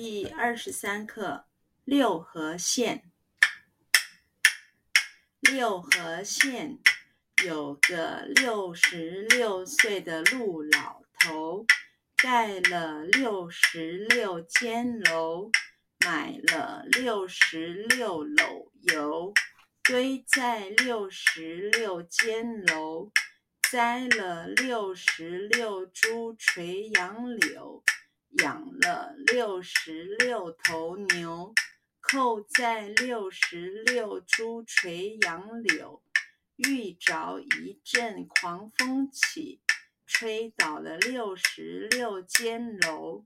第二十三课六合县。六合县有个六十六岁的陆老头，盖了六十六间楼，买了六十六篓油，堆在六十六间楼，栽了六十六株垂杨柳。养了六十六头牛，扣在六十六株垂杨柳，遇着一阵狂风起，吹倒了六十六间楼，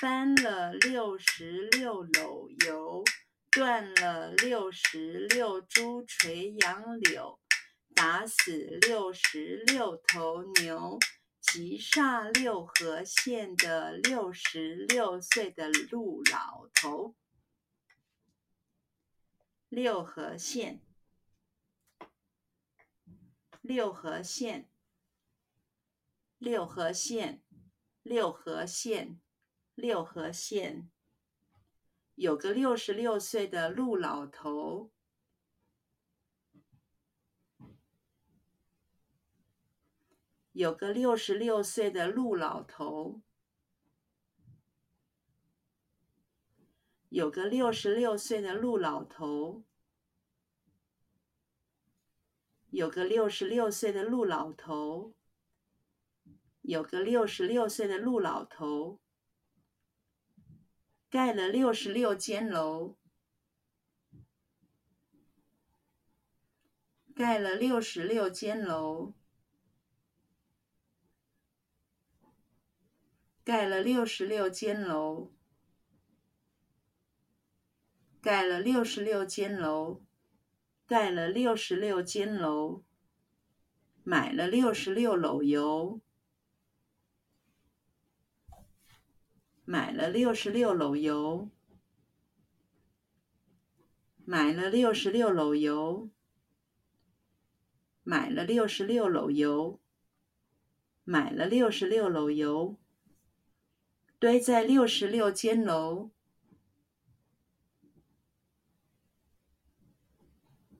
翻了六十六篓油，断了六十六株垂杨柳，打死六十六头牛。击杀六合县的六十六岁的陆老头。六合县，六合县，六合县，六合县，六合县，有个六十六岁的陆老头。有个六十六岁的陆老头，有个六十六岁的陆老头，有个六十六岁的陆老头，有个六十六岁的陆老头，盖了六十六间楼，盖了六十六间楼。盖了六十六间楼，盖了六十六间楼，盖了六十六间楼，买了六十六篓油，买了六十六篓油，买了六十六篓油，买了六十六篓油，买了六十六篓油。堆在六十六间楼，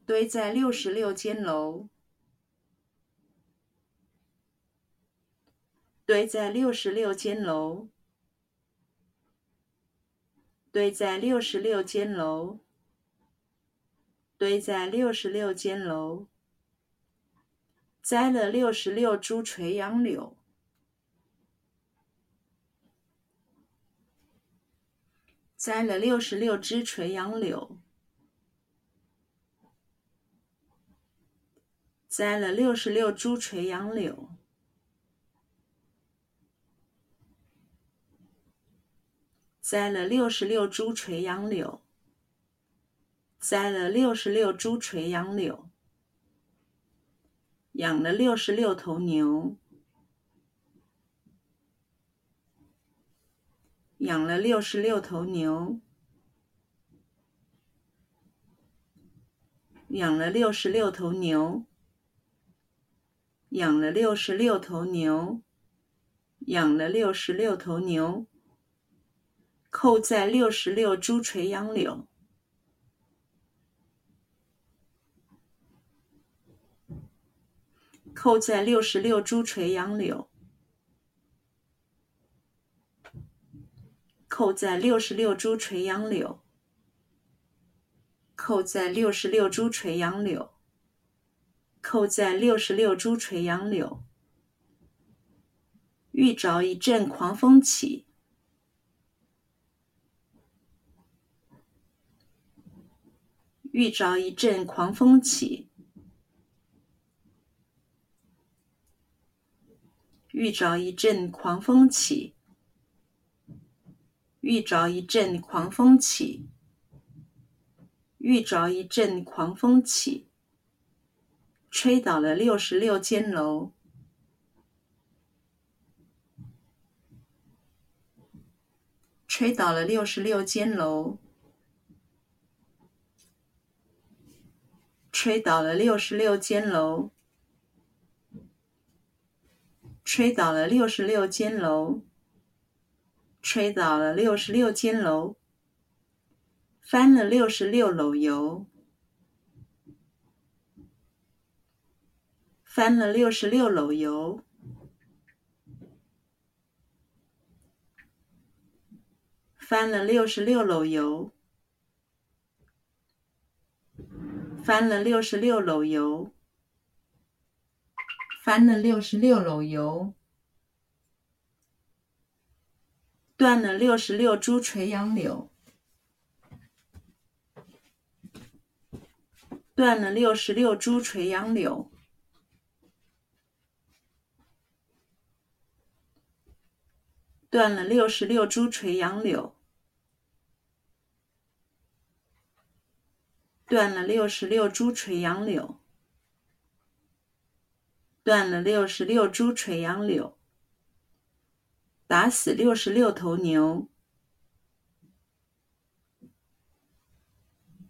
堆在六十六间楼，堆在六十六间楼，堆在六十六间楼，堆在六十六间楼，栽了六十六株垂杨柳。栽了六十六枝垂杨柳，栽了六十六株垂杨柳，栽了六十六株垂杨柳，栽了六十六株垂杨柳，养了六十六头牛。养了六十六头牛，养了六十六头牛，养了六十六头牛，养了六十六头牛，扣在六十六株垂杨柳，扣在六十六株垂杨柳。扣在六十六株垂杨柳，扣在六十六株垂杨柳，扣在六十六株垂杨柳。遇着一阵狂风起，遇着一阵狂风起，遇着一阵狂风起。遇着一阵狂风起，遇着一阵狂风起，吹倒了六十六间楼，吹倒了六十六间楼，吹倒了六十六间楼，吹倒了六十六间楼。吹倒了六十六间楼，翻了六十六篓油，翻了六十六篓油，翻了六十六篓油，翻了六十六篓油，翻了六十六篓油。断了六十六株垂杨柳，断了六十六株垂杨柳，断了六十六株垂杨柳，断了六十六株垂杨柳，断了六十六株垂杨柳。打死六十六头牛，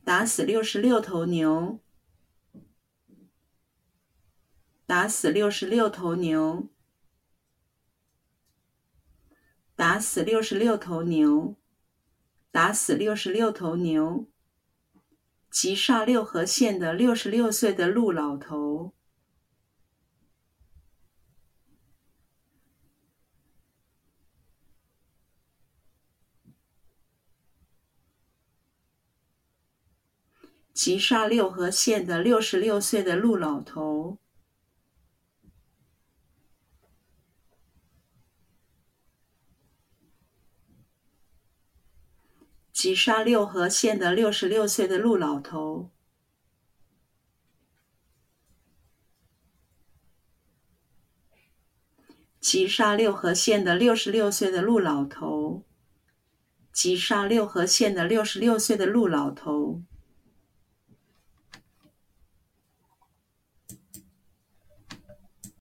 打死六十六头牛，打死六十六头牛，打死六十六头牛，打死六十六头牛，击杀六合县的六十六岁的陆老头。击杀六合县的六十六岁的陆老头。击杀六合县的六十六岁的陆老头。击杀六合县的六十六岁的陆老头。击杀六合县的六十六岁的陆老头。